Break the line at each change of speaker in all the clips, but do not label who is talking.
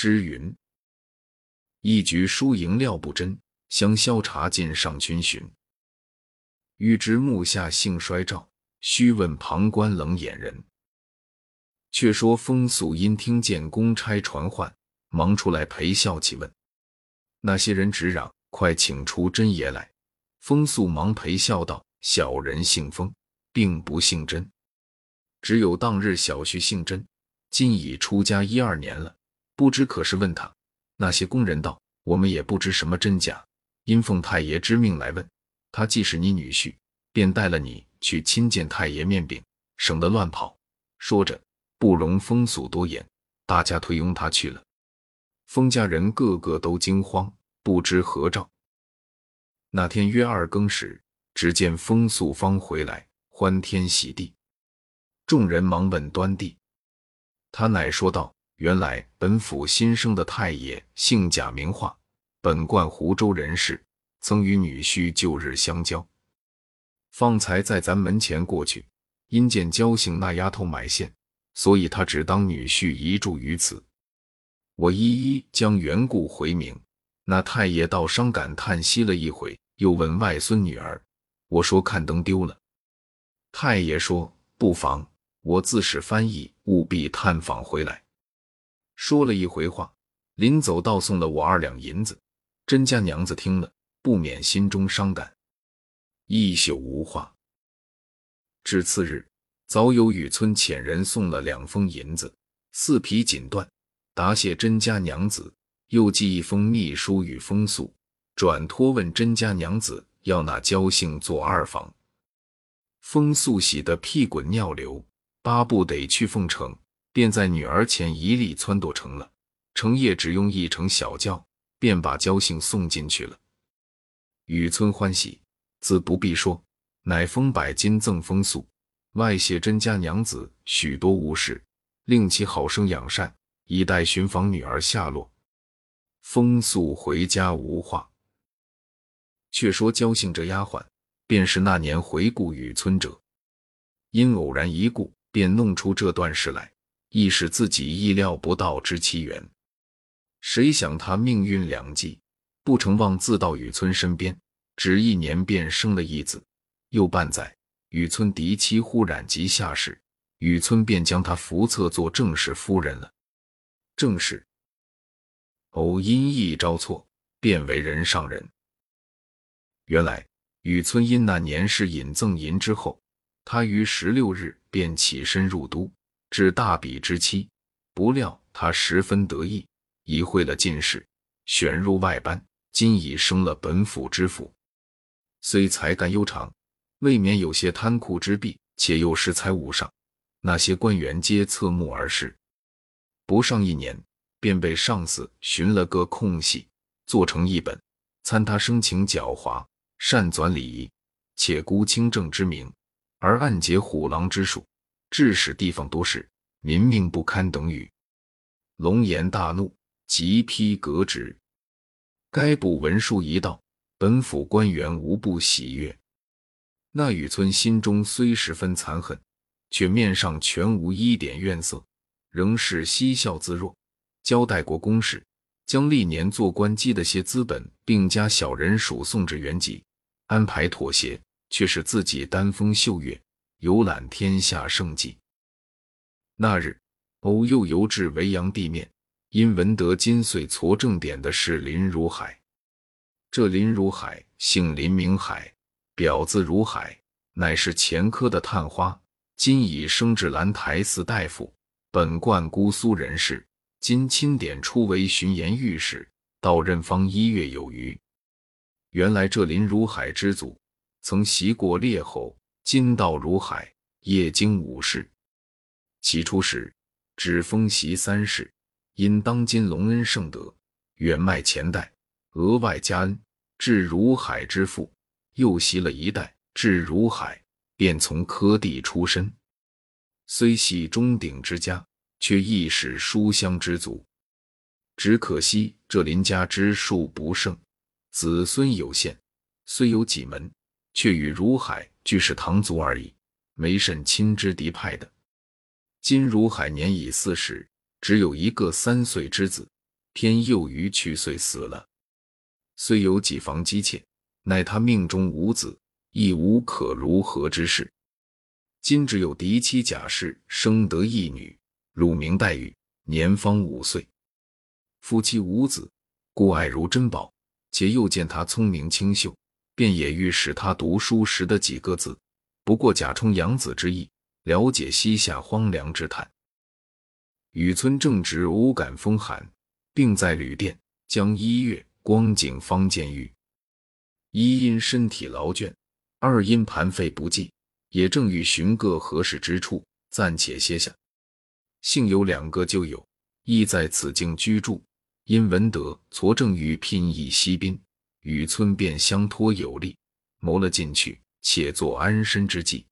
诗云：“一局输赢料不真，香消茶尽上群寻。欲知目下兴衰照，须问旁观冷眼人。”却说风素因听见公差传唤，忙出来陪笑起问。那些人直嚷：“快请出真爷来！”风素忙陪笑道：“小人姓风，并不姓真。只有当日小婿姓真，今已出家一二年了，不知可是？”问他那些工人道：“我们也不知什么真假，因奉太爷之命来问。他既是你女婿，便带了你去亲见太爷面禀，省得乱跑。”说着。不容风俗多言，大家推拥他去了。封家人个个都惊慌，不知何兆。那天约二更时，只见风素方回来，欢天喜地。众人忙问端地，他乃说道：“原来本府新生的太爷姓贾名化，本贯湖州人士，曾与女婿旧日相交，方才在咱门前过去，因见焦姓那丫头买线。”所以他只当女婿一住于此，我一一将缘故回明。那太爷倒伤感叹息了一回，又问外孙女儿：“我说看灯丢了。”太爷说：“不妨，我自使翻译，务必探访回来。”说了一回话，临走倒送了我二两银子。甄家娘子听了，不免心中伤感，一宿无话。至次日。早有雨村遣人送了两封银子、四匹锦缎，答谢甄家娘子；又寄一封密书与风素，转托问甄家娘子要那焦姓做二房。风素喜得屁滚尿流，巴不得去奉承，便在女儿前一力撺掇成了。成夜只用一乘小轿，便把焦姓送进去了。雨村欢喜，自不必说，乃封百金赠风素。外谢甄家娘子许多无事，令其好生养善，以待寻访女儿下落。风素回家无话。却说焦姓这丫鬟，便是那年回顾雨村者，因偶然一顾，便弄出这段事来，亦是自己意料不到之奇缘。谁想他命运两际，不成望自到雨村身边，只一年便生了一子，又半载。雨村嫡妻忽染疾下世，雨村便将她扶册做正室夫人了。正是偶因一招错，便为人上人。原来雨村因那年事引赠银之后，他于十六日便起身入都，至大比之期。不料他十分得意，已会了进士，选入外班，今已升了本府知府，虽才干悠长。未免有些贪酷之弊，且又恃才无上，那些官员皆侧目而视。不上一年，便被上司寻了个空隙，做成一本，参他生情狡猾，善纂礼仪，且孤清正之名，而暗结虎狼之术，致使地方多事，民命不堪等语。龙颜大怒，急批革职。该部文书一到，本府官员无不喜悦。那雨村心中虽十分残恨，却面上全无一点怨色，仍是嬉笑自若，交代过公事，将历年做官积的些资本，并加小人属送至原籍，安排妥协，却是自己丹峰秀月，游览天下胜迹。那日，偶又游至维扬地面，因闻得金穗矬正点的是林如海，这林如海姓林名海。表字如海，乃是前科的探花，今已升至兰台寺大夫，本贯姑苏人士，今钦点出为巡盐御史，到任方一月有余。原来这林如海之祖，曾袭过列侯，今到如海，夜经五世。起初时只封袭三世，因当今隆恩圣德，远迈前代，额外加恩，至如海之父。又袭了一代，至如海，便从科第出身。虽系中鼎之家，却亦是书香之族。只可惜这林家之数不胜，子孙有限。虽有几门，却与如海俱是堂族而已，没甚亲之敌派的。今如海年已四十，只有一个三岁之子，偏幼于去岁死了。虽有几房姬妾，乃他命中无子，亦无可如何之事。今只有嫡妻贾氏生得一女，乳名黛玉，年方五岁。夫妻无子，故爱如珍宝。且又见他聪明清秀，便也欲使他读书识得几个字。不过贾充养子之意，了解西夏荒凉之叹。雨村正值偶感风寒，病在旅店，将一月光景方见愈。一因身体劳倦，二因盘费不济，也正欲寻个合适之处暂且歇下。幸有两个旧友，亦在此境居住。因闻得痤正欲聘役西宾，与村便相托有力，谋了进去，且做安身之计。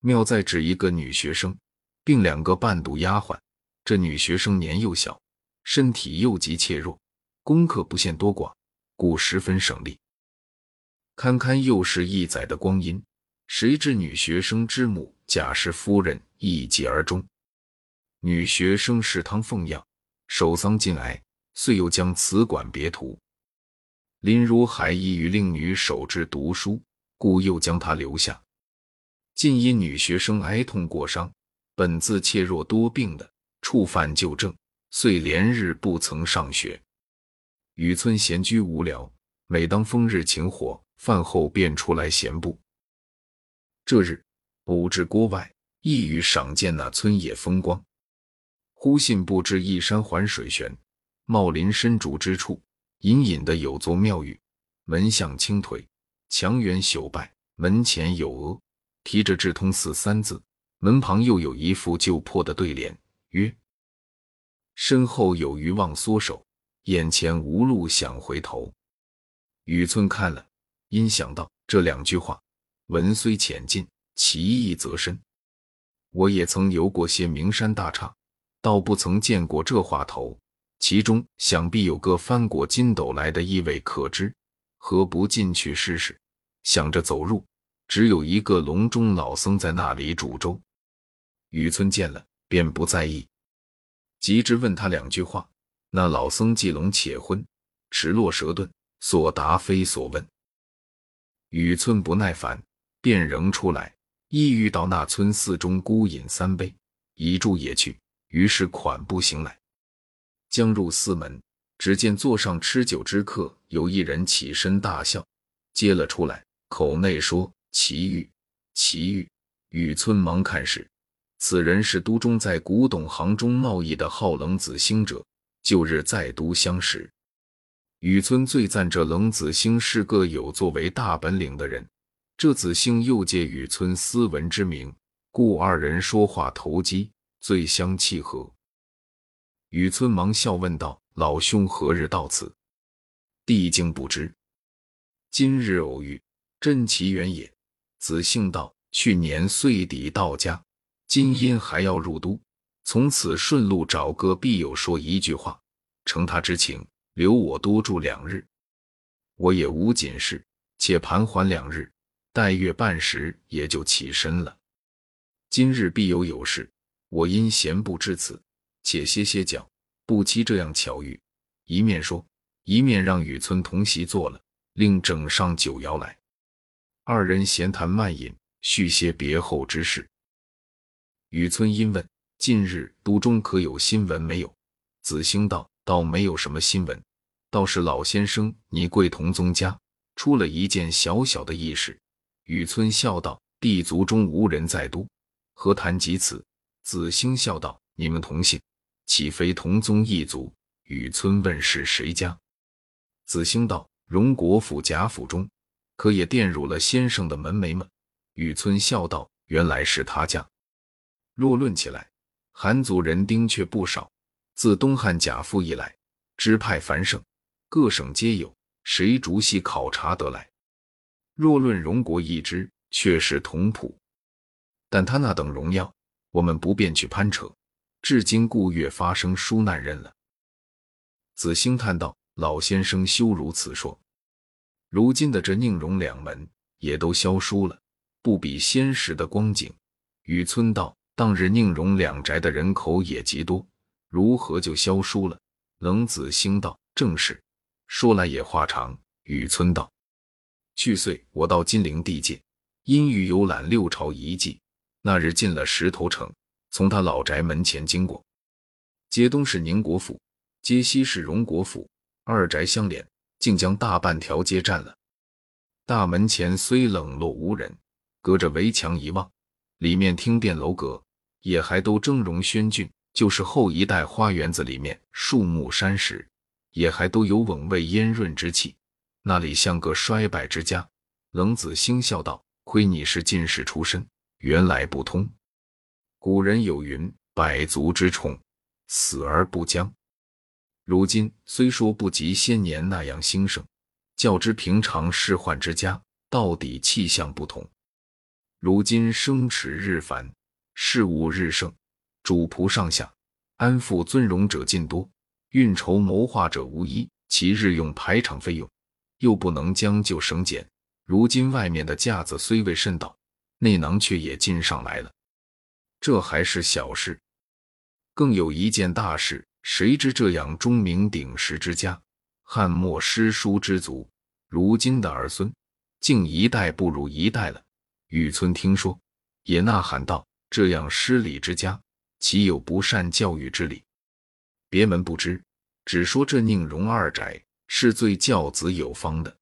妙在只一个女学生，并两个伴读丫鬟。这女学生年幼小，身体又极怯弱，功课不限多寡，故十分省力。堪堪又是一载的光阴，谁知女学生之母贾氏夫人一疾而终。女学生是汤奉养，守丧尽哀。遂又将此馆别图。林如海意与令女守之读书，故又将她留下。近因女学生哀痛过伤，本自怯弱多病的，触犯旧症，遂连日不曾上学。雨村闲居无聊，每当风日晴火，饭后便出来闲步。这日偶至郭外，意欲赏见那村野风光，忽信不知一山环水悬。茂林深竹之处，隐隐的有座庙宇，门向青颓，墙垣朽败，门前有额，题着“智通寺”三字。门旁又有一副旧破的对联，曰：“身后有余忘缩手，眼前无路想回头。”雨村看了，因想到这两句话，文虽浅近，其意则深。我也曾游过些名山大刹，倒不曾见过这话头。其中想必有个翻过筋斗来的意味可知，何不进去试试？想着走入，只有一个笼中老僧在那里煮粥。雨村见了，便不在意，急之问他两句话。那老僧既聋且昏，齿落舌钝，所答非所问。雨村不耐烦，便仍出来，意欲到那村寺中孤饮三杯，一住也去。于是款步行来。将入寺门，只见座上吃酒之客有一人起身大笑，接了出来，口内说：“奇遇，奇遇。”雨村忙看时，此人是都中在古董行中贸易的好冷子兴者，旧日在都相识。雨村最赞这冷子兴是个有作为大本领的人，这子兴又借雨村斯文之名，故二人说话投机，最相契合。雨村忙笑问道：“老兄何日到此？”帝竟不知。今日偶遇，真奇缘也。子兴道：“去年岁底到家，今因还要入都，从此顺路找个必友说一句话，承他之情，留我多住两日。我也无紧事，且盘桓两日，待月半时也就起身了。今日必有有事，我因闲不至此。”且歇歇脚，不期这样巧遇，一面说，一面让雨村同席坐了，另整上酒肴来。二人闲谈慢饮，叙些别后之事。雨村因问：“近日都中可有新闻没有？”子兴道：“倒没有什么新闻，倒是老先生你贵同宗家出了一件小小的异事。”雨村笑道：“地族中无人在都，何谈及此？”子兴笑道：“你们同姓。”岂非同宗异族？雨村问是谁家？子兴道：荣国府贾府中，可也玷辱了先生的门楣吗？雨村笑道：原来是他家。若论起来，韩族人丁却不少。自东汉贾父以来，支派繁盛，各省皆有，谁逐细考察得来？若论荣国一支，却是同谱。但他那等荣耀，我们不便去攀扯。至今故月发生疏难人了。子兴叹道：“老先生休如此说。如今的这宁荣两门也都消疏了，不比先时的光景。”雨村道：“当日宁荣两宅的人口也极多，如何就消疏了？冷子兴道：“正是。说来也话长。”雨村道：“去岁我到金陵地界，因欲游览六朝遗迹，那日进了石头城，从他老宅门前经过，街东是宁国府，街西是荣国府，二宅相连，竟将大半条街占了。大门前虽冷落无人，隔着围墙一望，里面厅殿楼阁也还都峥嵘轩峻。”就是后一代花园子里面，树木山石也还都有稳味烟润之气，那里像个衰败之家。冷子兴笑道：“亏你是进士出身，原来不通。古人有云：百足之虫，死而不僵。如今虽说不及先年那样兴盛，较之平常仕宦之家，到底气象不同。如今生齿日繁，事务日盛。”主仆上下，安富尊荣者尽多，运筹谋划者无一。其日用排场费用，又不能将就省俭。如今外面的架子虽未甚到，内囊却也进上来了。这还是小事，更有一件大事。谁知这样钟鸣鼎食之家，汉末诗书之族，如今的儿孙，竟一代不如一代了。雨村听说，也呐喊道：“这样失礼之家！”岂有不善教育之理？别门不知，只说这宁荣二宅是最教子有方的。